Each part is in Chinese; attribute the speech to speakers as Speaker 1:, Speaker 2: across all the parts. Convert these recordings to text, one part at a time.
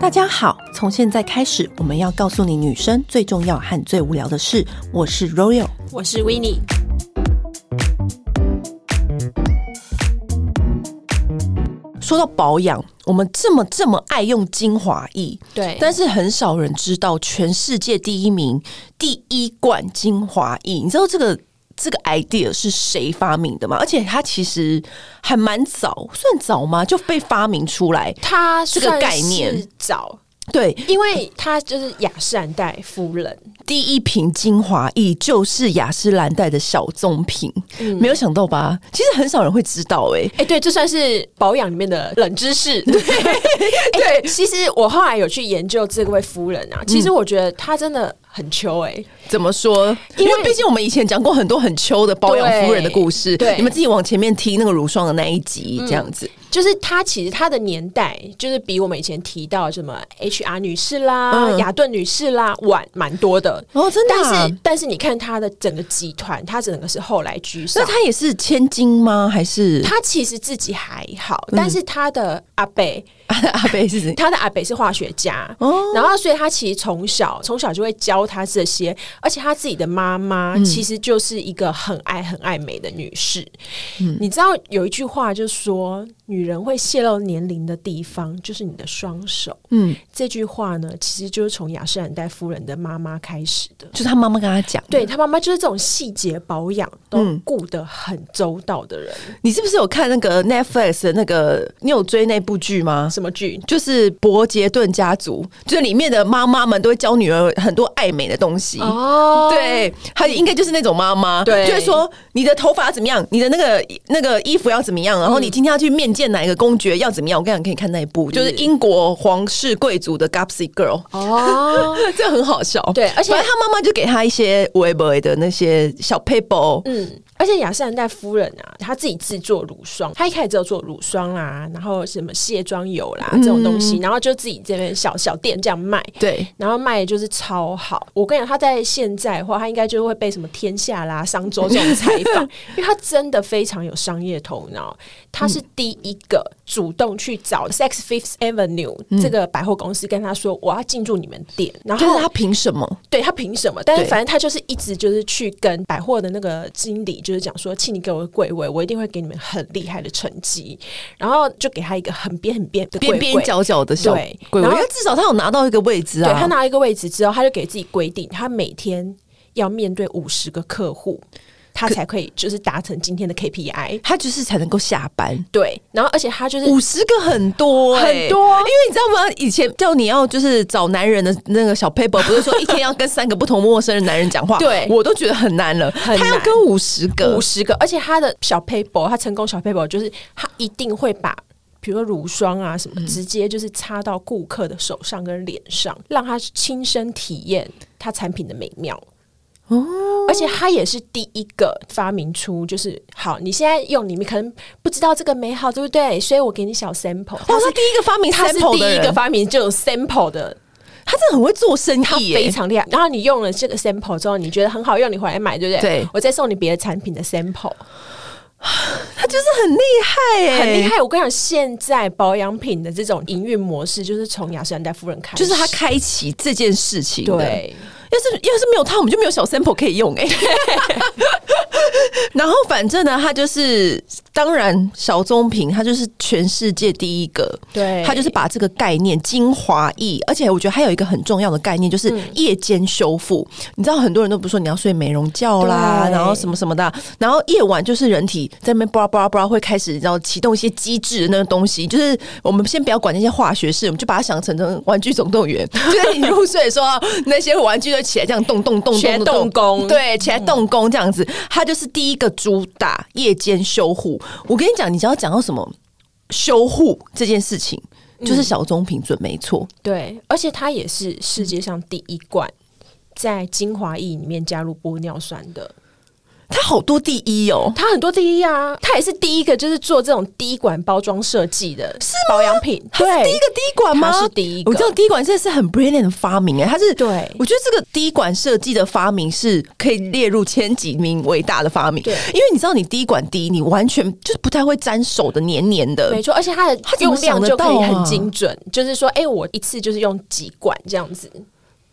Speaker 1: 大家好，从现在开始，我们要告诉你女生最重要和最无聊的事。我是 Royal，
Speaker 2: 我是 Winnie。
Speaker 1: 说到保养，我们这么这么爱用精华液，
Speaker 2: 对，
Speaker 1: 但是很少人知道全世界第一名第一罐精华液。你知道这个这个 idea 是谁发明的吗？而且它其实还蛮早，算早吗？就被发明出来，
Speaker 2: 它
Speaker 1: 这个概念
Speaker 2: 早。
Speaker 1: 对，
Speaker 2: 因为它就是雅诗兰黛夫人
Speaker 1: 第一瓶精华液，就是雅诗兰黛的小棕瓶，嗯，没有想到吧？其实很少人会知道，欸，哎，
Speaker 2: 哎，对，这算是保养里面的冷知识。对，对，欸，其实我后来有去研究这位夫人啊，其实我觉得她真的很秋哎，欸，
Speaker 1: 怎么说？因为毕竟我们以前讲过很多很秋的包养夫人的故事，对，你们自己往前面听那个乳霜的那一集，这样子。嗯
Speaker 2: 就是她，其实她的年代就是比我们以前提到什么 HR 女士啦、雅、嗯、顿女士啦晚蛮多的
Speaker 1: 哦，真的、啊。
Speaker 2: 但是但是你看她的整个集团，她整个是后来居上。
Speaker 1: 那她也是千金吗？还是
Speaker 2: 她其实自己还好，嗯、但是她的阿伯。
Speaker 1: 阿北是谁？
Speaker 2: 他的阿北是化学家，哦、然后所以他其实从小从小就会教他这些，而且他自己的妈妈其实就是一个很爱很爱美的女士。嗯、你知道有一句话就是说，女人会泄露年龄的地方就是你的双手。嗯，这句话呢，其实就是从雅诗兰黛夫人的妈妈开始的，
Speaker 1: 就是她妈妈跟她讲，
Speaker 2: 对她妈妈就是这种细节保养都顾得很周到的人。
Speaker 1: 嗯、你是不是有看那个 Netflix 的那个？你有追那部剧吗？
Speaker 2: 什么剧？
Speaker 1: 就是伯杰顿家族，就是里面的妈妈们都会教女儿很多爱美的东西。哦，对，她应该就是那种妈妈，对，就是说你的头发怎么样，你的那个那个衣服要怎么样，然后你今天要去面见哪一个公爵要怎么样。我跟你讲，可以看那一部，就是英国皇室贵族的 Gossip Girl。哦，这很好笑。对，而且他妈妈就给他一些微博的那些小 paper。嗯。
Speaker 2: 而且雅诗兰黛夫人啊，她自己制作乳霜，她一开始只有做乳霜啦，然后什么卸妆油啦这种东西，嗯、然后就自己这边小小店这样卖，对，然后卖的就是超好。我跟你讲，她在现在的话，她应该就会被什么天下啦、商周这种采访，因为她真的非常有商业头脑。她是第一个主动去找 Saks Fifth Avenue、嗯、这个百货公司，跟他说我要进驻你们店。然后
Speaker 1: 他凭什么？
Speaker 2: 对，他凭什么？但是反正他就是一直就是去跟百货的那个经理，就是讲说，请你给我个贵位，我一定会给你们很厉害的成绩。然后就给他一个很边很边的边边
Speaker 1: 角角的小贵位，因为至少他有拿到一个位置啊。
Speaker 2: 对，他拿一个位置之后，他就给自己规定，他每天要面对五十个客户。他才可以就是达成今天的 KPI，
Speaker 1: 他就是才能够下班。
Speaker 2: 对，然后而且他就是
Speaker 1: 五十个很多、欸、
Speaker 2: 很多，
Speaker 1: 因为你知道吗？以前叫你要就是找男人的那个小 paper，不是说一天要跟三个不同陌生的男人讲话，对我都觉得很难了。他要跟五十个，
Speaker 2: 五十个，而且他的小 paper，他成功小 paper 就是他一定会把，比如说乳霜啊什么，嗯、直接就是擦到顾客的手上跟脸上，让他亲身体验他产品的美妙。哦，而且他也是第一个发明出，就是好，你现在用，你们可能不知道这个美好，对不对？所以我给你小 sample。他是
Speaker 1: 第一个发明 sample 的人，
Speaker 2: 他是第一个发明就有 sample 的，
Speaker 1: 他真的很会做生意，他
Speaker 2: 非常厉害。然后你用了这个 sample 之后，你觉得很好用，你回来买，对不对？对，我再送你别的产品的 sample。
Speaker 1: 他就是很厉害，哎，
Speaker 2: 很厉害。我跟你讲，现在保养品的这种营运模式，就是从雅诗兰黛夫人开始，
Speaker 1: 就是他开启这件事情。对。要是要是没有他，我们就没有小 sample 可以用哎、然后反正呢，他就是当然小棕瓶，他就是全世界第一个。对，他就是把这个概念精华液，而且我觉得还有一个很重要的概念，就是夜间修复。嗯、你知道很多人都不说你要睡美容觉啦，然后什么什么的，然后夜晚就是人体在那边巴拉巴拉巴拉会开始，然后启动一些机制的那个东西。就是我们先不要管那些化学式，我们就把它想成成玩具总动员。就是你入睡的时候，那些玩具就。起来这样动动动动动工，对，起来动工这样子，他就是第一个主打夜间修护。我跟你讲，你只要讲到什么修护这件事情，就是小棕瓶准没错。
Speaker 2: 对，而且它也是世界上第一罐在精华液里面加入玻尿酸的。
Speaker 1: 他好多第一哦，
Speaker 2: 他很多第一啊，他也是第一个就是做这种滴管包装设计的，是保养品，
Speaker 1: 对，第一个滴管吗？
Speaker 2: 他是第一个，
Speaker 1: 我知道滴管这是很 brilliant 的发明哎，它是
Speaker 2: 对，
Speaker 1: 我觉得这个滴管设计的发明是可以列入前几名伟大的发明，
Speaker 2: 对，
Speaker 1: 因为你知道你滴管滴，你完全就是不太会沾手的黏黏的，
Speaker 2: 没错，而且它的用量就可以很精准，就是说，哎，我一次就是用几管这样子。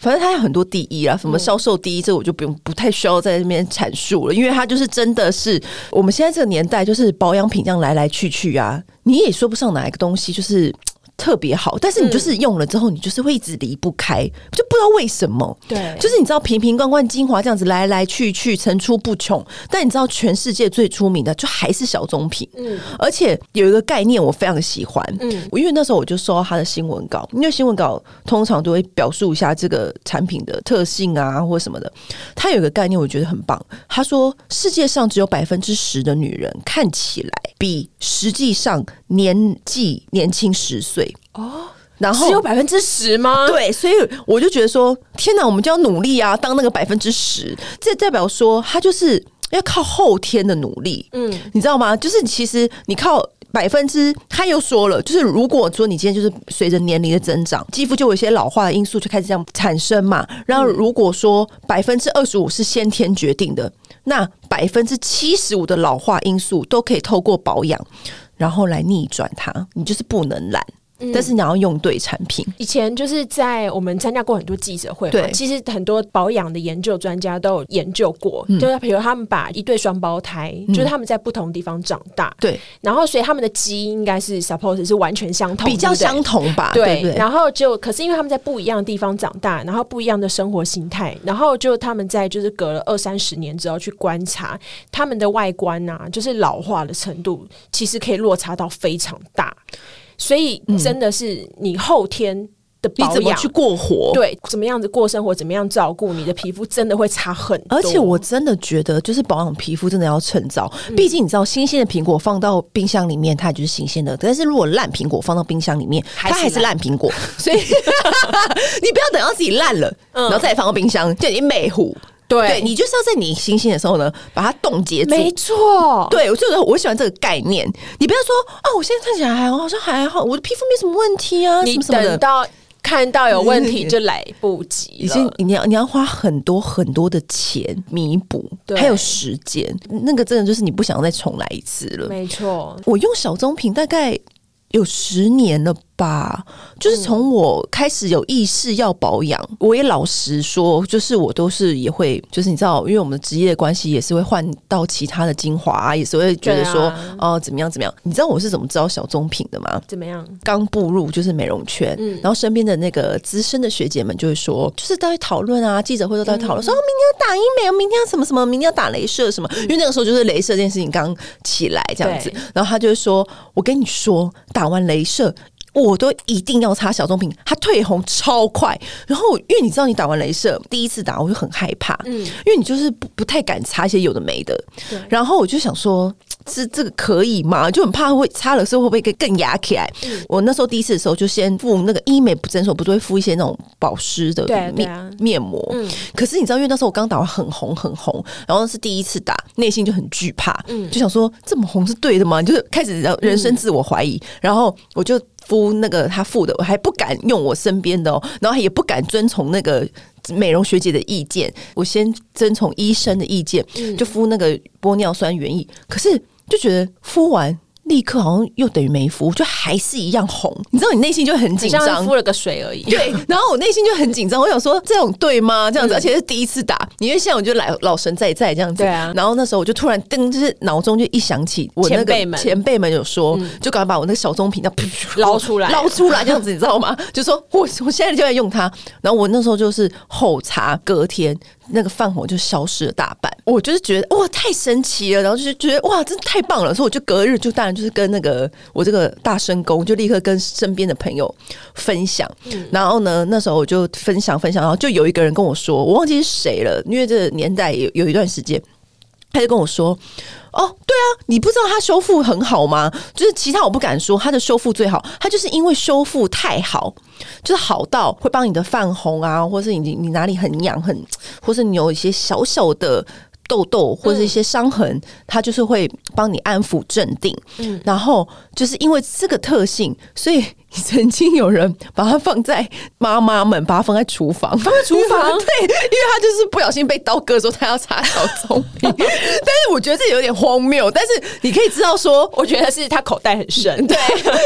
Speaker 1: 反正他有很多第一啊，什么销售第一，这我就不用不太需要在那边阐述了，因为他就是真的是我们现在这个年代，就是保养品这样来来去去啊，你也说不上哪一个东西就是。特别好，但是你就是用了之后，你就是会一直离不开，嗯、就不知道为什么。
Speaker 2: 对，
Speaker 1: 就是你知道瓶瓶罐罐精华这样子来来去去层出不穷，但你知道全世界最出名的就还是小棕瓶。嗯，而且有一个概念我非常的喜欢。嗯，我因为那时候我就收到他的新闻稿，因为新闻稿通常都会表述一下这个产品的特性啊或什么的。他有一个概念我觉得很棒，他说世界上只有百分之十的女人看起来比实际上年纪年轻十岁。
Speaker 2: 哦，然后只有百分之十吗？
Speaker 1: 对，所以我就觉得说，天哪，我们就要努力啊，当那个百分之十，这代表说他就是要靠后天的努力，嗯，你知道吗？就是其实你靠百分之，他又说了，就是如果说你今天就是随着年龄的增长，肌肤就有一些老化的因素就开始这样产生嘛。然后如果说百分之二十五是先天决定的，那百分之七十五的老化因素都可以透过保养，然后来逆转它。你就是不能懒。但是你要用对产品。
Speaker 2: 以前就是在我们参加过很多记者会嘛，其实很多保养的研究专家都有研究过，就是比如他们把一对双胞胎，就是他们在不同地方长大，
Speaker 1: 对，
Speaker 2: 然后所以他们的基因应该是 suppose 是完全相同，
Speaker 1: 比较相同吧，
Speaker 2: 对。然后就可是因为他们在不一样的地方长大，然后不一样的生活形态，然后就他们在就是隔了二三十年之后去观察他们的外观啊，就是老化的程度，其实可以落差到非常大。所以真的是你后天的保养，
Speaker 1: 你怎么去过活？
Speaker 2: 对，怎么样子过生活，怎么样照顾你的皮肤，真的会差很多。
Speaker 1: 而且我真的觉得，就是保养皮肤真的要趁早。毕竟你知道，新鲜的苹果放到冰箱里面，它也就是新鲜的；但是如果烂苹果放到冰箱里面，它还是烂苹果。所以 你不要等到自己烂了，然后再放到冰箱，就已经美糊。对，你就是要在你新鲜的时候呢，把它冻结住。
Speaker 2: 没错，
Speaker 1: 对，我就是我喜欢这个概念。你不要说啊，我现在看起来还好像还好，我的皮肤没什么问题啊。
Speaker 2: 你等到看到有问题就来不及了，
Speaker 1: 已经你要你要花很多很多的钱弥补，还有时间，那个真的就是你不想再重来一次了。
Speaker 2: 没错，
Speaker 1: 我用小棕瓶大概有十年了吧。就是从我开始有意识要保养，我也老实说，就是我都是也会，就是你知道，因为我们的职业的关系，也是会换到其他的精华啊，也是会觉得说，啊、哦，怎么样怎么样？你知道我是怎么知道小棕瓶的吗？
Speaker 2: 怎么样？
Speaker 1: 刚步入就是美容圈，嗯，然后身边的那个资深的学姐们就会说，就是都会讨论啊，记者会都在讨论，说、嗯、明天要打医美，明天要什么什么，明天要打镭射什么，因为那个时候就是镭射这件事情刚起来这样子，然后他就会说，我跟你说，打完镭射。我都一定要擦小棕瓶，它退红超快。然后，因为你知道，你打完镭射第一次打，我就很害怕，嗯，因为你就是不不太敢擦一些有的没的。对。然后我就想说，这这个可以吗？就很怕会擦了之后会不会更更压起来。嗯。我那时候第一次的时候，就先敷那个医美诊所不都会敷一些那种保湿的面面膜。嗯。可是你知道，因为那时候我刚打完很红很红，然后是第一次打，内心就很惧怕，嗯，就想说这么红是对的吗？就是开始人生自我怀疑。然后我就。敷那个他敷的，我还不敢用我身边的哦，然后也不敢遵从那个美容学姐的意见，我先遵从医生的意见，就敷那个玻尿酸原液，可是就觉得敷完。立刻好像又等于没敷，就还是一样红。你知道，你内心就很紧张，
Speaker 2: 敷了个水而已。
Speaker 1: 对，然后我内心就很紧张，我想说这种对吗？这样子，而且是第一次打，因为现在我就来老神在在这样子。对啊。然后那时候我就突然噔，就是脑中就一想起我那个前辈们有说，就赶快把我那个小棕瓶要
Speaker 2: 捞出来，
Speaker 1: 捞出来这样子，你知道吗？就说我我现在就在用它。然后我那时候就是后茶，隔天。那个泛火就消失了大半，我就是觉得哇太神奇了，然后就是觉得哇真的太棒了，所以我就隔日就当然就是跟那个我这个大声公就立刻跟身边的朋友分享，嗯、然后呢那时候我就分享分享，然后就有一个人跟我说，我忘记是谁了，因为这个年代有有一段时间。他就跟我说：“哦，对啊，你不知道它修复很好吗？就是其他我不敢说，它的修复最好，它就是因为修复太好，就是好到会帮你的泛红啊，或是你你哪里很痒很，或是你有一些小小的。”痘痘或者一些伤痕，嗯、它就是会帮你安抚镇定。嗯，然后就是因为这个特性，所以曾经有人把它放在妈妈们把它放在厨房，
Speaker 2: 放在厨房，
Speaker 1: 对，因为他就是不小心被刀割的时候，他要擦小棕瓶。但是我觉得这有点荒谬，但是你可以知道说，
Speaker 2: 我觉得是他口袋很深，
Speaker 1: 对。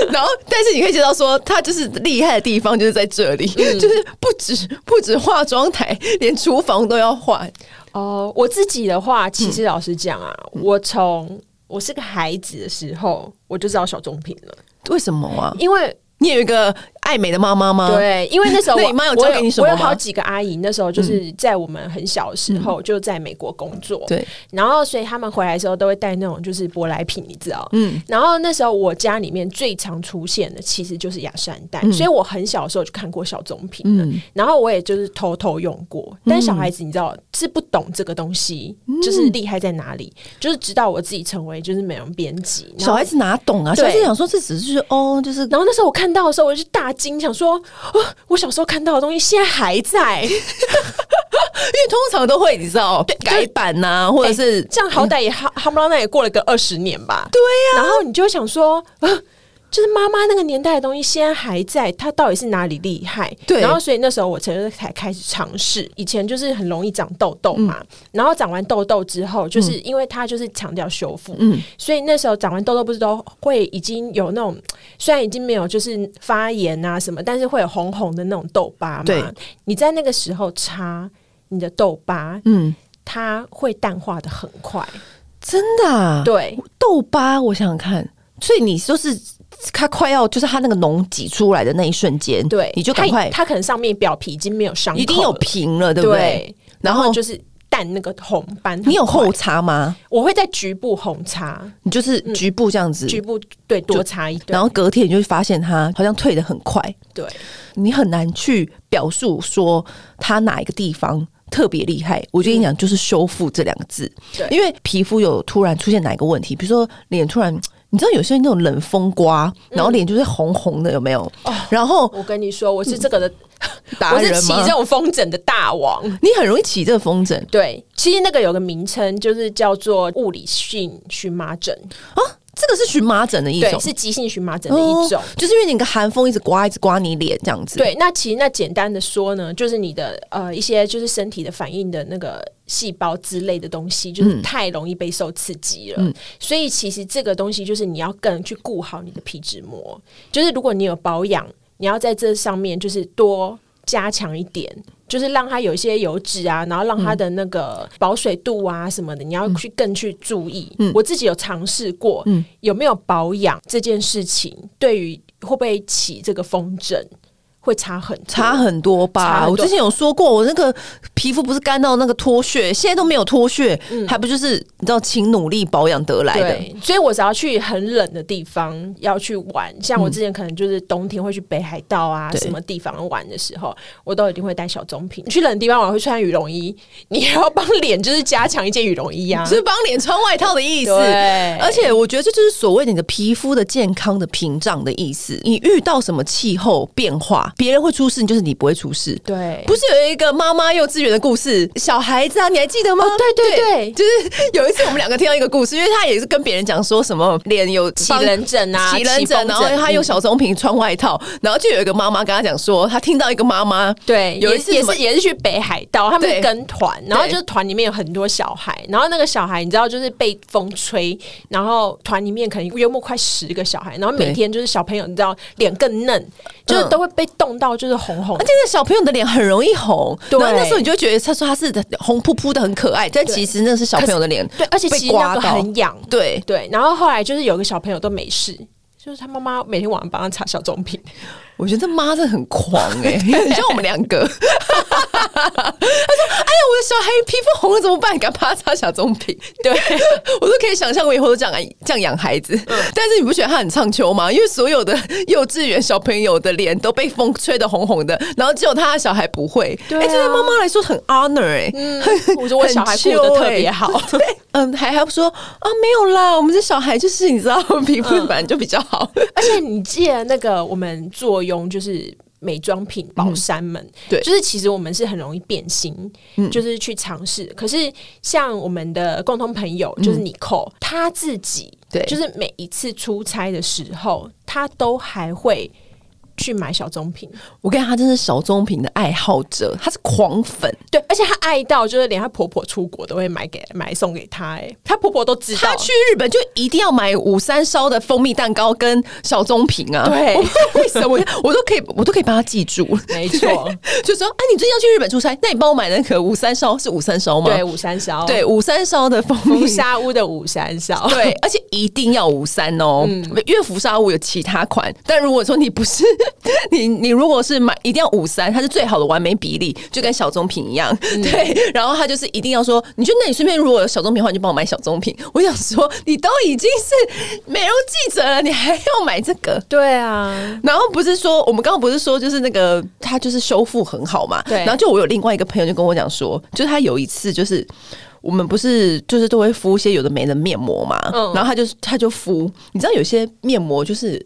Speaker 1: 然后，但是你可以知道说，他就是厉害的地方就是在这里，嗯、就是不止不止化妆台，连厨房都要换。
Speaker 2: 哦，我自己的话，其实老实讲啊，嗯、我从我是个孩子的时候，我就知道小棕瓶了。
Speaker 1: 为什么啊？
Speaker 2: 因为
Speaker 1: 你有一个。爱美的妈妈吗？
Speaker 2: 对，因为那时候我
Speaker 1: 妈有教给你什么？
Speaker 2: 我有好几个阿姨，那时候就是在我们很小的时候就在美国工作。对，然后所以他们回来的时候都会带那种就是舶来品，你知道？嗯。然后那时候我家里面最常出现的其实就是雅诗兰黛，所以我很小的时候就看过小棕瓶。嗯。然后我也就是偷偷用过，但是小孩子你知道是不懂这个东西，就是厉害在哪里？就是直到我自己成为就是美容编辑，
Speaker 1: 小孩子哪懂啊？小孩子想说这只是哦，就是。
Speaker 2: 然后那时候我看到的时候，我就大。经常说，我小时候看到的东西现在还在，因
Speaker 1: 为通常都会你知道改版呐、啊，或者是、欸、
Speaker 2: 这样，好歹也哈哈不拉那也过了个二十年吧。
Speaker 1: 对呀、啊，
Speaker 2: 然后你就想说啊。就是妈妈那个年代的东西，现在还在，它到底是哪里厉害？对，然后所以那时候我其实才开始尝试。以前就是很容易长痘痘嘛，嗯、然后长完痘痘之后，就是因为它就是强调修复，嗯，所以那时候长完痘痘不是都会已经有那种，虽然已经没有就是发炎啊什么，但是会有红红的那种痘疤嘛。对，你在那个时候擦你的痘疤，嗯，它会淡化的很快，
Speaker 1: 真的、啊？
Speaker 2: 对，
Speaker 1: 痘疤，我想想看，所以你就是。它快要就是它那个脓挤出来的那一瞬间，
Speaker 2: 对，
Speaker 1: 你就赶快
Speaker 2: 它，它可能上面表皮已经没有伤，
Speaker 1: 已经有平了，对不对？
Speaker 2: 对，然后就是淡那个红斑。
Speaker 1: 你有后擦吗？
Speaker 2: 我会在局部红擦，
Speaker 1: 你就是局部这样子，
Speaker 2: 嗯、局部对多擦一点，
Speaker 1: 然后隔天你就会发现它好像退的很快。
Speaker 2: 对，
Speaker 1: 你很难去表述说它哪一个地方特别厉害。我就跟你讲，就是修复这两个字，对，因为皮肤有突然出现哪一个问题，比如说脸突然。你知道有些人那种冷风刮，然后脸就是红红的，有没有？哦，然后
Speaker 2: 我跟你说，我是这个的 达人？我是起这种风疹的大王。
Speaker 1: 你很容易起这个风疹。
Speaker 2: 对，其实那个有个名称，就是叫做物理性荨麻疹
Speaker 1: 啊。这个是荨麻疹的一种，
Speaker 2: 是急性荨麻疹的一种，哦，
Speaker 1: 就是因为你个寒风一直刮，一直刮你脸这样子。
Speaker 2: 对，那其实那简单的说呢，就是你的呃一些就是身体的反应的那个细胞之类的东西，就是太容易被受刺激了。嗯，所以其实这个东西就是你要更去顾好你的皮脂膜，就是如果你有保养，你要在这上面就是多加强一点。就是让它有一些油脂啊，然后让它的那个保水度啊什么的，嗯、你要去更去注意。嗯、我自己有尝试过，嗯、有没有保养这件事情，对于会不会起这个风疹？会差很
Speaker 1: 差很多吧？我之前有说过，我那个皮肤不是干到那个脱屑，现在都没有脱屑，嗯、还不就是你知道勤努力保养得来的？
Speaker 2: 对，所以我只要去很冷的地方要去玩，像我之前可能就是冬天会去北海道啊，嗯、什么地方玩的时候，我都一定会带小棕瓶。去冷的地方我会穿羽绒衣，你要帮脸就是加强一件羽绒衣啊，
Speaker 1: 就是帮脸穿外套的意思。对，而且我觉得这就是所谓你的皮肤的健康的屏障的意思。你遇到什么气候变化？别人会出事，就是你不会出事。
Speaker 2: 对，
Speaker 1: 不是有一个妈妈幼稚园的故事，小孩子啊，你还记得吗？
Speaker 2: 哦、对对对，对，
Speaker 1: 就是有一次我们两个听到一个故事，因为他也是跟别人讲说什么脸有
Speaker 2: 起冷疹啊，
Speaker 1: 起冷疹，然后他用小棕瓶穿外套，然后就有一个妈妈跟他讲说，他听到一个妈妈
Speaker 2: 对，有一次也是也是去北海道，他们跟团，然后就是团里面有很多小孩，然后那个小孩你知道就是被风吹，然后团里面可能约莫快十个小孩，然后每天就是小朋友你知道脸更嫩，就是都会被冻到。就是红红，而且
Speaker 1: 那小朋友的脸很容易红，对。然后那时候你就觉得他说他是红扑扑的很可爱，但其实那是小朋友的脸，
Speaker 2: 对，而且其实那个很痒，
Speaker 1: 对。
Speaker 2: 对。然后后来就是有个小朋友都没事，就是他妈妈每天晚上帮他擦小棕瓶。
Speaker 1: 我觉得这妈真的很狂哎、欸，很像我们两个。他说：“哎呀，我的小孩皮肤红了怎么办？赶快帮他擦小棕瓶。”对，我都可以想象我以后都这样这样养孩子。嗯、但是你不觉得他很唱秋吗？因为所有的幼稚园小朋友的脸都被风吹得红红的，然后只有他的小孩不会。哎、啊，这对妈妈来说很 honor 哎、欸。嗯，
Speaker 2: 我说我小孩过得特别好。
Speaker 1: 对，嗯，还还不说啊，没有啦，我们这小孩就是你知道，皮肤本来就比较好。
Speaker 2: 而且你记得那个我们坐拥就是美妆品宝山们，
Speaker 1: 嗯、对，
Speaker 2: 就是其实我们是很容易变心，嗯、就是去尝试。可是像我们的共同朋友，就是 Nicole，他自己，对，就是每一次出差的时候，他都还会。去买小棕瓶，
Speaker 1: 我跟你讲，她真是小棕瓶的爱好者，她是狂粉，
Speaker 2: 对，而且她爱到就是连她婆婆出国都会买给买送给她，哎，她婆婆都知道，她
Speaker 1: 去日本就一定要买五三烧的蜂蜜蛋糕跟小棕瓶啊，
Speaker 2: 对，
Speaker 1: 为什么我，我都可以，我都可以帮她记住，
Speaker 2: 没错，
Speaker 1: 就说哎，你最近要去日本出差，那你帮我买那个五三烧是五三烧吗？
Speaker 2: 对，五三烧，
Speaker 1: 对，五三烧的蜂蜜。
Speaker 2: 福沙屋的五三烧，
Speaker 1: 对，而且一定要五三哦，嗯，因为福沙屋有其他款，但如果说你不是 你。你如果是买一定要五三，它是最好的完美比例，就跟小棕瓶一样，嗯、对。然后他就是一定要说，你就那你顺便如果有小棕瓶的话，你就帮我买小棕瓶。我想说，你都已经是美容记者了，你还要买这个？
Speaker 2: 对啊。
Speaker 1: 然后不是说我们刚刚不是说就是那个他就是修复很好嘛？对。然后就我有另外一个朋友就跟我讲说，就是他有一次就是我们不是就是都会敷一些有的没的面膜嘛，嗯。然后他就他就敷，你知道有些面膜就是。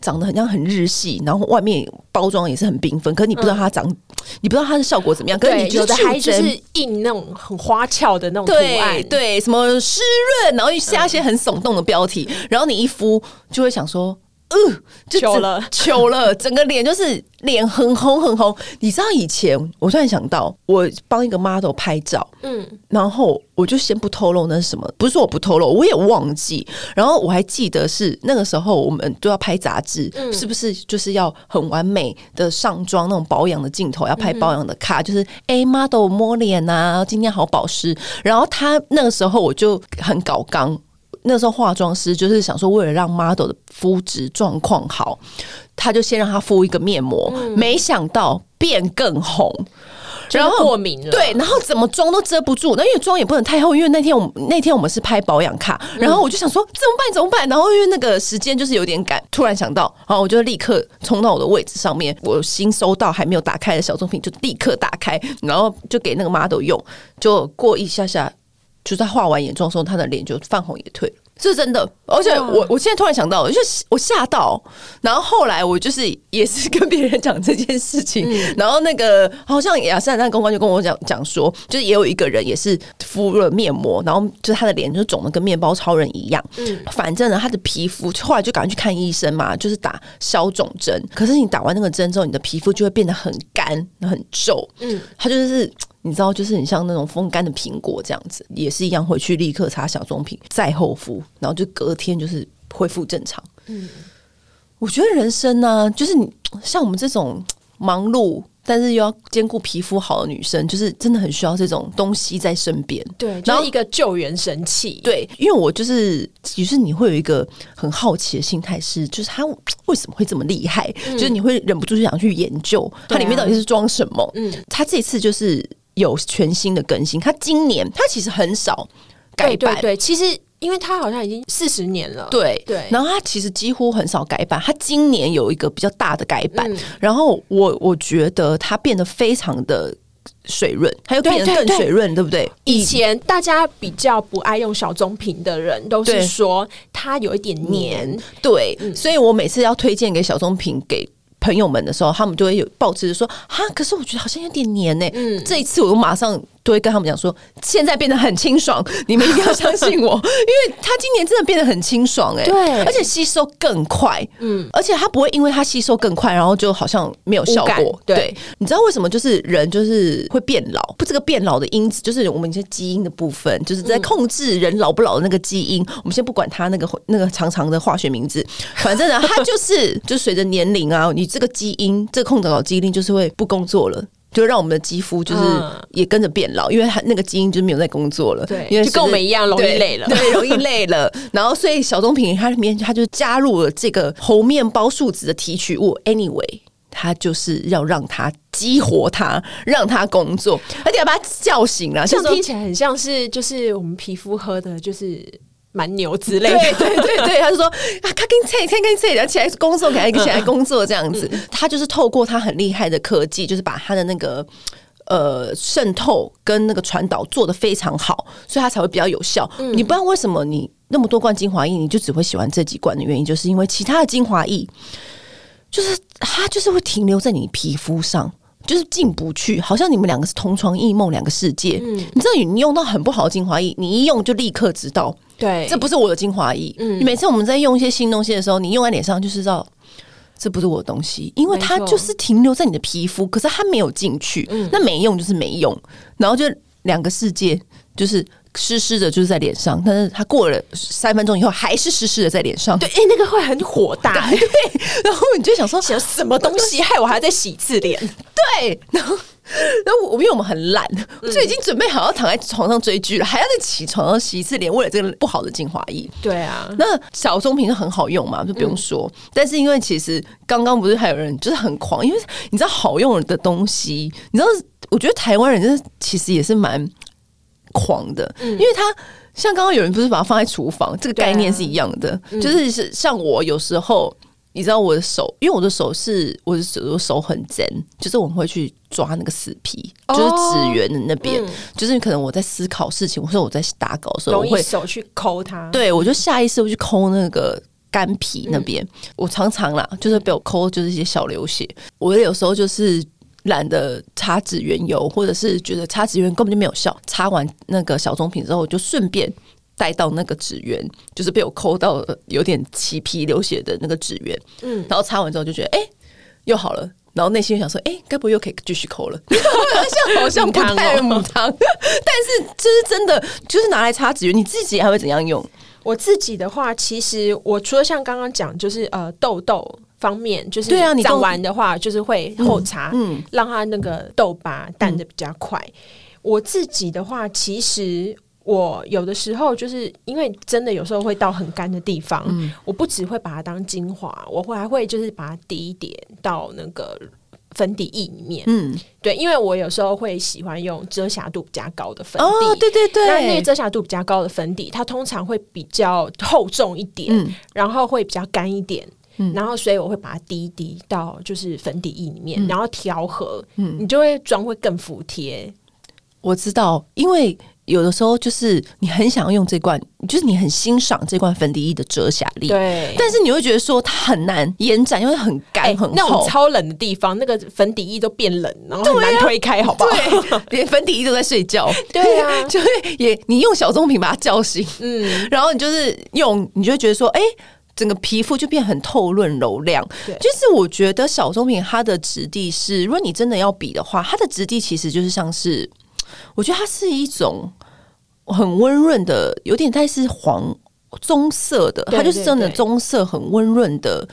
Speaker 1: 长得很像很日系，然后外面包装也是很缤纷，可是你不知道它长，嗯、你不知道它的效果怎么样。可是你觉得
Speaker 2: 还就是印那种很花俏的那种图案，
Speaker 1: 对，对，什么湿润，然后又下一些很耸动的标题，嗯、然后你一敷就会想说。嗯、呃，就糗了，糗了，整个脸就是脸很红很红。你知道以前我突然想到，我帮一个 model 拍照，嗯，然后我就先不透露那是什么，不是说我不透露，我也忘记。然后我还记得是那个时候我们都要拍杂志，嗯、是不是就是要很完美的上妆那种保养的镜头，要拍保养的卡，嗯、就是哎 model 摸脸啊，今天好保湿。然后他那个时候我就很搞刚。那时候化妆师就是想说，为了让 model 的肤质状况好，他就先让他敷一个面膜，嗯、没想到变更红，
Speaker 2: 然后过敏了。
Speaker 1: 对，然后怎么妆都遮不住，那因为妆也不能太厚，因为那天我们那天我们是拍保养卡，然后我就想说怎么办怎么办？然后因为那个时间就是有点赶，突然想到，然后我就立刻冲到我的位置上面，我新收到还没有打开的小棕瓶就立刻打开，然后就给那个 model 用，就过一下下。就在画完眼妆的时候，他的脸就泛红也退是真的。而且我我现在突然想到，就我吓到，然后后来我就是也是跟别人讲这件事情，嗯、然后那个好像雅诗兰黛公关就跟我讲讲说，就是也有一个人也是敷了面膜，然后就是他的脸就肿的跟面包超人一样。嗯，反正呢，他的皮肤后来就赶快去看医生嘛，就是打消肿针。可是你打完那个针之后，你的皮肤就会变得很干很皱。嗯，他就是。你知道，就是很像那种风干的苹果这样子，也是一样，回去立刻擦小棕瓶，再厚敷，然后就隔天就是恢复正常。嗯，我觉得人生呢、啊，就是你像我们这种忙碌，但是又要兼顾皮肤好的女生，就是真的很需要这种东西在身边。
Speaker 2: 对，然后一个救援神器。
Speaker 1: 对，因为我就是，于是你会有一个很好奇的心态，是就是它为什么会这么厉害？嗯、就是你会忍不住就想去研究它里面到底是装什么。嗯，它这次就是。有全新的更新，它今年它其实很少改版，
Speaker 2: 对，对，对，其实因为它好像已经四十年了，
Speaker 1: 对对，然后它其实几乎很少改版，它今年有一个比较大的改版，嗯、然后我我觉得它变得非常的水润，他又变得更水润，对，不对？
Speaker 2: 以前大家比较不爱用小棕瓶的人，都是说它有一点黏，
Speaker 1: 对，嗯、所以我每次要推荐给小棕瓶给。朋友们的时候，他们就会有抱持着说：“哈，可是我觉得好像有点黏呢、欸。”嗯，这一次我又马上。都会跟他们讲说，现在变得很清爽，你们一定要相信我，因为他今年真的变得很清爽哎、欸，
Speaker 2: 对，
Speaker 1: 而且吸收更快，嗯，而且它不会因为它吸收更快，然后就好像没有效果，对，对，你知道为什么？就是人就是会变老，不，这个变老的因子就是我们一些基因的部分，就是在控制人老不老的那个基因。嗯、我们先不管它那个那个长长的化学名字，反正呢，它就是 就随着年龄啊，你这个基因这个控制老基因就是会不工作了。就让我们的肌肤就是也跟着变老，嗯、因为它那个基因就没有在工作了。
Speaker 2: 对，
Speaker 1: 因为
Speaker 2: 就跟我们一样容易累了，
Speaker 1: 对，容易累了。然后，所以小棕瓶它里面它就加入了这个猴面包树脂的提取物。Anyway，它就是要让它激活它，让它工作，而且要把它叫醒了。
Speaker 2: 这样听起来很像是就是我们皮肤喝的，就是。蛮牛之类的，
Speaker 1: 对对对对，他就说啊，他跟你猜，他跟你猜，然后起来工作，赶快起来工作这样子。他就是透过他很厉害的科技，就是把他的那个呃渗透跟那个传导做的非常好，所以他才会比较有效。你不知道为什么你那么多罐精华液，你就只会喜欢这几罐的原因，就是因为其他的精华液。就是它就是会停留在你皮肤上。就是进不去，好像你们两个是同床异梦，两个世界。嗯，你知道，你用到很不好的精华液，你一用就立刻知道，
Speaker 2: 对，
Speaker 1: 这不是我的精华液。嗯，每次我们在用一些新东西的时候，你用在脸上就知道这不是我的东西，因为它就是停留在你的皮肤，可是它没有进去。嗯，那没用就是没用，然后就两个世界就是。湿湿的，就是在脸上，但是它过了三分钟以后还是湿湿的在脸上。
Speaker 2: 对，哎、欸，那个会很火大。
Speaker 1: 对，然后你就想说，
Speaker 2: 想什么东西害我还要再洗一次脸？
Speaker 1: 对，然后，然后我因为我们很懒，就已经准备好要躺在床上追剧了，还要再起床要洗一次脸，为了这个不好的精华液。
Speaker 2: 对啊，
Speaker 1: 那小棕瓶就很好用嘛，就不用说。嗯、但是因为其实刚刚不是还有人就是很狂，因为你知道好用的东西，你知道，我觉得台湾人真的其实也是蛮。狂的，因为他像刚刚有人不是把它放在厨房，这个概念是一样的，就是是像我有时候，你知道我的手，因为我的手是我的手，我手很尖，就是我们会去抓那个死皮，就是指缘的那边，就是可能我在思考事情，或者我在打稿的时候，我会
Speaker 2: 手去抠它，
Speaker 1: 对我就下意识会去抠那个干皮那边，我常常啦，就是被我抠，就是一些小流血，我有时候就是。懒得擦指缘油，或者是觉得擦指缘根本就没有效。擦完那个小棕瓶之后，我就顺便带到那个指缘，就是被我抠到有点起皮流血的那个指缘。嗯，然后擦完之后就觉得哎、欸、又好了，然后内心想说哎该、欸、不会又可以继续抠了？好像好像不太母汤，但是这是真的，就是拿来擦指缘，你自己还会怎样用？
Speaker 2: 我自己的话，其实我除了像刚刚讲，就是呃痘痘。方面就是对啊，你长完的话就是会后擦，嗯，让它那个痘疤淡的比较快。嗯、我自己的话，其实我有的时候就是因为真的有时候会到很干的地方，嗯、我不只会把它当精华，我会还会就是把它滴一点到那个粉底液里面，嗯，对，因为我有时候会喜欢用遮瑕度比较高的粉底，
Speaker 1: 哦，对对对，
Speaker 2: 那那个遮瑕度比较高的粉底，它通常会比较厚重一点，嗯、然后会比较干一点。嗯、然后，所以我会把它滴一滴到就是粉底液里面，嗯、然后调和，嗯，你就会妆会更服帖。
Speaker 1: 我知道，因为有的时候就是你很想要用这罐，就是你很欣赏这罐粉底液的遮瑕力，
Speaker 2: 对。
Speaker 1: 但是你会觉得说它很难延展，因为很干、欸、很厚。
Speaker 2: 那种超冷的地方，那个粉底液都变冷，然后很难推开，好不好？
Speaker 1: 对，连粉底液都在睡觉。
Speaker 2: 对啊，
Speaker 1: 就会也你用小棕瓶把它叫醒，嗯，然后你就是用，你就会觉得说，哎、欸。整个皮肤就变很透润柔亮，对，就是我觉得小棕瓶它的质地是，如果你真的要比的话，它的质地其实就是像是，我觉得它是一种很温润的，有点带是黄棕色的，它就是真的棕色，很温润的，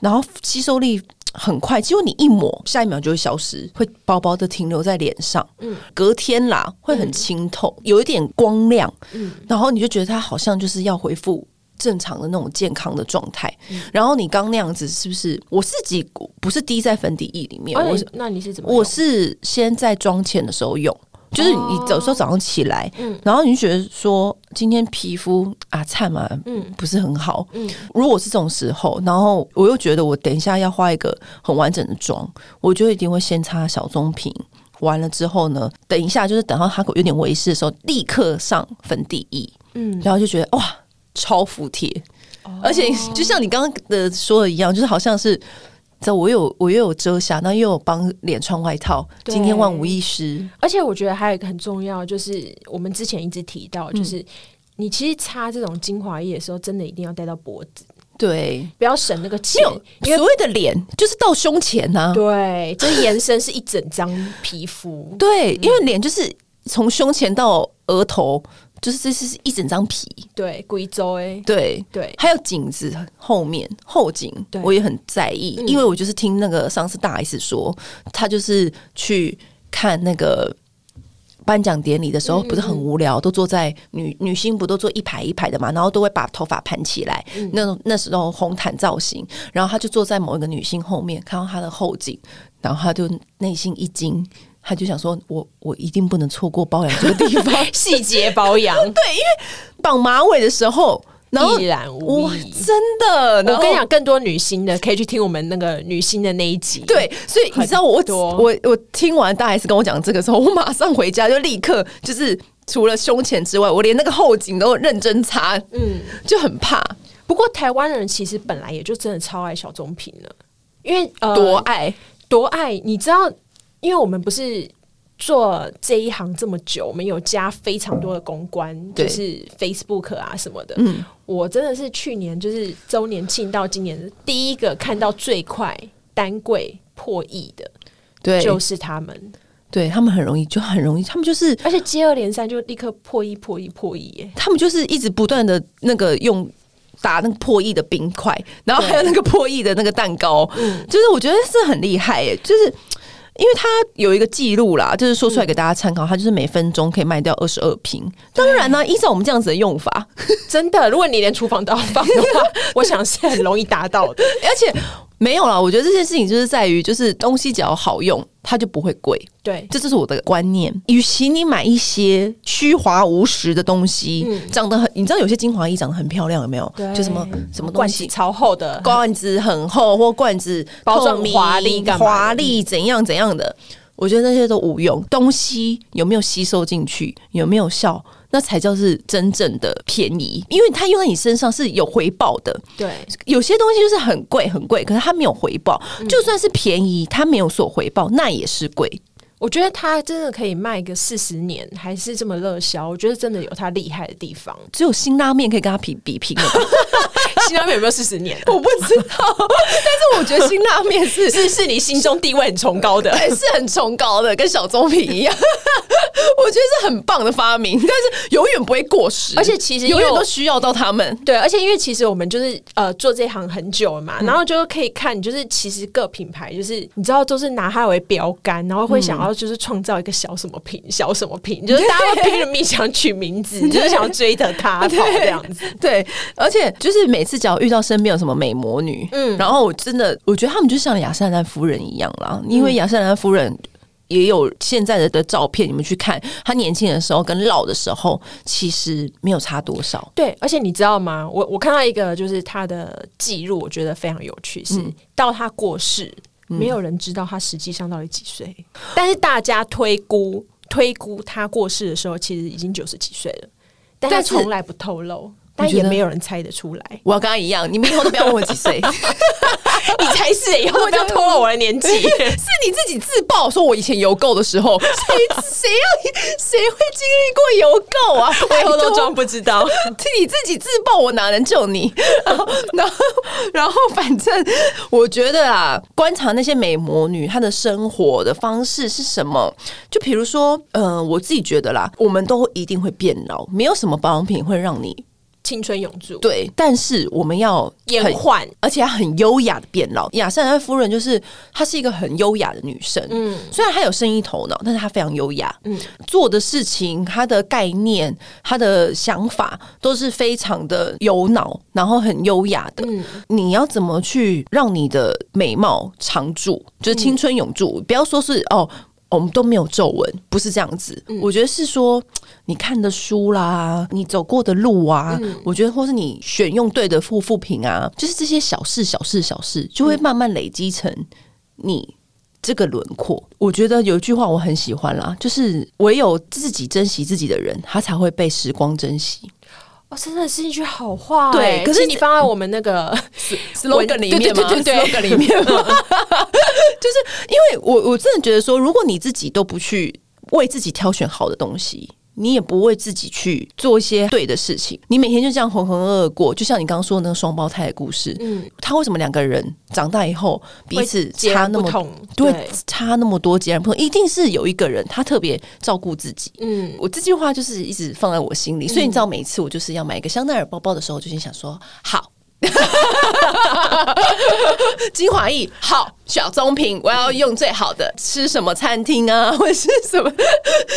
Speaker 1: 然后吸收力很快，结果你一抹，下一秒就会消失，会薄薄的停留在脸上，嗯，隔天啦会很清透，有一点光亮，嗯，然后你就觉得它好像就是要恢复。正常的那种健康的状态，嗯、然后你刚那样子是不是？我自己不是滴在粉底液里面，我是、
Speaker 2: 哦、那你是怎么？
Speaker 1: 我是先在妆前的时候用，就是你有时候早上起来，嗯、然后你就觉得说今天皮肤啊差嘛，嗯，不是很好，嗯，如果是这种时候，然后我又觉得我等一下要化一个很完整的妆，我就一定会先擦小棕瓶，完了之后呢，等一下就是等到它有点微湿的时候，立刻上粉底液，嗯，然后就觉得哇。超服帖，而且就像你刚刚的说的一样，就是好像是在我有我又有遮瑕，那又有帮脸穿外套，今天万无一失。
Speaker 2: 而且我觉得还有一个很重要，就是我们之前一直提到，就是你其实擦这种精华液的时候，真的一定要戴到脖子，
Speaker 1: 对，
Speaker 2: 不要省那个钱。
Speaker 1: 因为所谓的脸就是到胸前呐，
Speaker 2: 对，这延伸是一整张皮肤，
Speaker 1: 对，因为脸就是从胸前到额头。就是这是一整张皮，
Speaker 2: 对，贵州哎，
Speaker 1: 对。对，还有颈子后面后颈，我也很在意，因为我就是听那个上次大 S 说，他就是去看那个颁奖典礼的时候，不是很无聊，都坐在女女星不都坐一排一排的嘛，然后都会把头发盘起来，那种那时候红毯造型，然后他就坐在某一个女星后面，看到她的后颈，然后他就内心一惊。他就想说我：“我我一定不能错过保养这个地方，
Speaker 2: 细节保养。
Speaker 1: 对，因为绑马尾的时候，然后
Speaker 2: 一览无遗，
Speaker 1: 真的。
Speaker 2: 我跟你讲，更多女星的可以去听我们那个女星的那一集。
Speaker 1: 对，所以你知道我我我，我听完大 S 跟我讲这个时候，我马上回家就立刻就是除了胸前之外，我连那个后颈都认真擦，嗯，就很怕。
Speaker 2: 不过台湾人其实本来也就真的超爱小棕瓶了。”因为呃，
Speaker 1: 多爱
Speaker 2: 多爱，你知道，因为我们不是。做这一行这么久，我们有加非常多的公关，就是 Facebook 啊什么的。嗯，我真的是去年就是周年庆到今年第一个看到最快单柜破亿的，对，就是他们。
Speaker 1: 对他们很容易，就很容易，他们就是，
Speaker 2: 而且接二连三就立刻破亿、破亿、破亿耶！
Speaker 1: 他们就是一直不断的那个用打那个破亿的冰块，然后还有那个破亿的那个蛋糕，嗯，就是我觉得是很厉害耶，就是。因为他有一个记录啦，就是说出来给大家参考，他就是每分钟可以卖掉二十二瓶。当然呢，依照我们这样子的用法，
Speaker 2: 真的，如果你连厨房都要放的话，我想是很容易达到的，
Speaker 1: 而且。没有啦，我觉得这件事情就是在于，就是东西只要好用，它就不会贵。
Speaker 2: 对，
Speaker 1: 这就是我的观念。与其你买一些虚华无实的东西，嗯、长得很，你知道有些精华液长得很漂亮，有没有？
Speaker 2: 对，
Speaker 1: 就什么什么东西
Speaker 2: 罐子超厚的，
Speaker 1: 罐子很厚，或罐子
Speaker 2: 包装华丽、
Speaker 1: 华丽怎样怎样的？我觉得那些都无用。东西有没有吸收进去？有没有效？那才叫是真正的便宜，因为它用在你身上是有回报的。
Speaker 2: 对，
Speaker 1: 有些东西就是很贵很贵，可是它没有回报。就算是便宜，它没有所回报，那也是贵。
Speaker 2: 我觉得它真的可以卖个四十年，还是这么热销。我觉得真的有它厉害的地方。
Speaker 1: 只有辛拉面可以跟它比比拼了。
Speaker 2: 辛拉面有没有四十年？
Speaker 1: 我不知道，但是我觉得辛拉面是
Speaker 2: 是是你心中地位很崇高的，
Speaker 1: 对，是很崇高的，跟小棕瓶一样。我觉得是很棒的发明，但是永远不会过时，
Speaker 2: 而且其实
Speaker 1: 永远都需要到他们。
Speaker 2: 对，而且因为其实我们就是呃做这行很久了嘛，嗯、然后就可以看，就是其实各品牌就是你知道都是拿它为标杆，然后会想要就是创造一个小什么品，小什么品，就是 大家会拼了命想取名字，就是想要追着他跑这样子。
Speaker 1: 对，而且就是每次。只要遇到身边有什么美魔女，嗯，然后我真的我觉得他们就像亚瑟兰夫人一样啦，因为亚瑟兰夫人也有现在的的照片，你们去看她年轻的时候跟老的时候，其实没有差多少。
Speaker 2: 对，而且你知道吗？我我看到一个就是她的记录，我觉得非常有趣，是到她过世，没有人知道他实际上到底几岁，但是大家推估推估他过世的时候，其实已经九十几岁了，但他从来不透露。但也没有人猜得出来。
Speaker 1: 我要跟他一样，你们以后都不要问我几岁，
Speaker 2: 你才是以后不要透露我的年纪，
Speaker 1: 是你自己自爆说，我以前邮购的时候，谁谁要谁会经历过邮购啊？
Speaker 2: 我以后都装不知道，是
Speaker 1: 你自己自爆，我哪能救你？然后，然后，然后，反正我觉得啊，观察那些美魔女她的生活的方式是什么？就比如说，呃，我自己觉得啦，我们都一定会变老，没有什么保养品会让你。
Speaker 2: 青春永驻，
Speaker 1: 对，但是我们要
Speaker 2: 延缓，
Speaker 1: 而且要很优雅的变老。亚瑟兰夫人就是她是一个很优雅的女生，嗯，虽然她有生意头脑，但是她非常优雅，嗯，做的事情、她的概念、她的想法都是非常的有脑，然后很优雅的。嗯，你要怎么去让你的美貌常驻，就是青春永驻？嗯，不要说是哦。我们都没有皱纹，不是这样子。嗯、我觉得是说，你看的书啦，你走过的路啊，嗯、我觉得或是你选用对的护肤品啊，就是这些小事、小事、小事，就会慢慢累积成你这个轮廓。嗯、我觉得有一句话我很喜欢啦，就是唯有自己珍惜自己的人，他才会被时光珍惜。
Speaker 2: 哦，真的是一句好话，欸。
Speaker 1: 对，可是你放在我们那个 slogan 里面吗？对对对，slogan 里面吗？就是因为我我真的觉得说，如果你自己都不去为自己挑选好的东西。你也不为自己去做一些对的事情，你每天就这样浑浑噩噩过，就像你刚刚说的那个双胞胎的故事。嗯，他为什么两个人长大以后彼此差那么多？对，差那么多，截然不同，一定是有一个人他特别照顾自己。嗯，我这句话就是一直放在我心里，所以你知道，每一次我就是要买一个香奈儿包包的时候，就先想说好。精华液好，小棕瓶，我要用最好的。吃什么餐厅啊，或者是什么？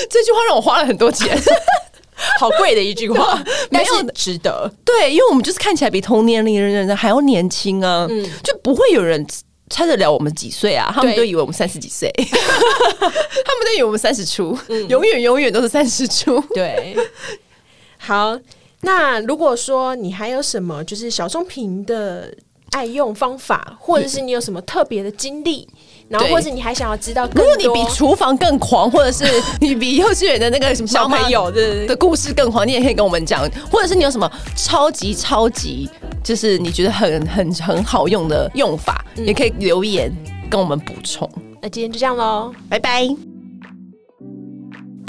Speaker 1: 这句话让我花了很多钱，
Speaker 2: 好贵的一句话，
Speaker 1: 没有值得。对，因为我们就是看起来比同年龄的人还要年轻啊，嗯，就不会有人猜得了我们几岁啊？他们都以为我们三十几岁，他们都以为我们三十出，永远永远都是三十出。
Speaker 2: 对，好。那如果说你还有什么就是小棕瓶的爱用方法，或者是你有什么特别的经历，然后或者你还想要知道更多，如果
Speaker 1: 你比厨房更狂，或者是你比幼稚园的那个什么小朋友 的的故事更狂，你也可以跟我们讲，或者是你有什么超级超级就是你觉得很很很好用的用法，嗯、也可以留言跟我们补充。
Speaker 2: 那今天就这样喽，
Speaker 1: 拜拜。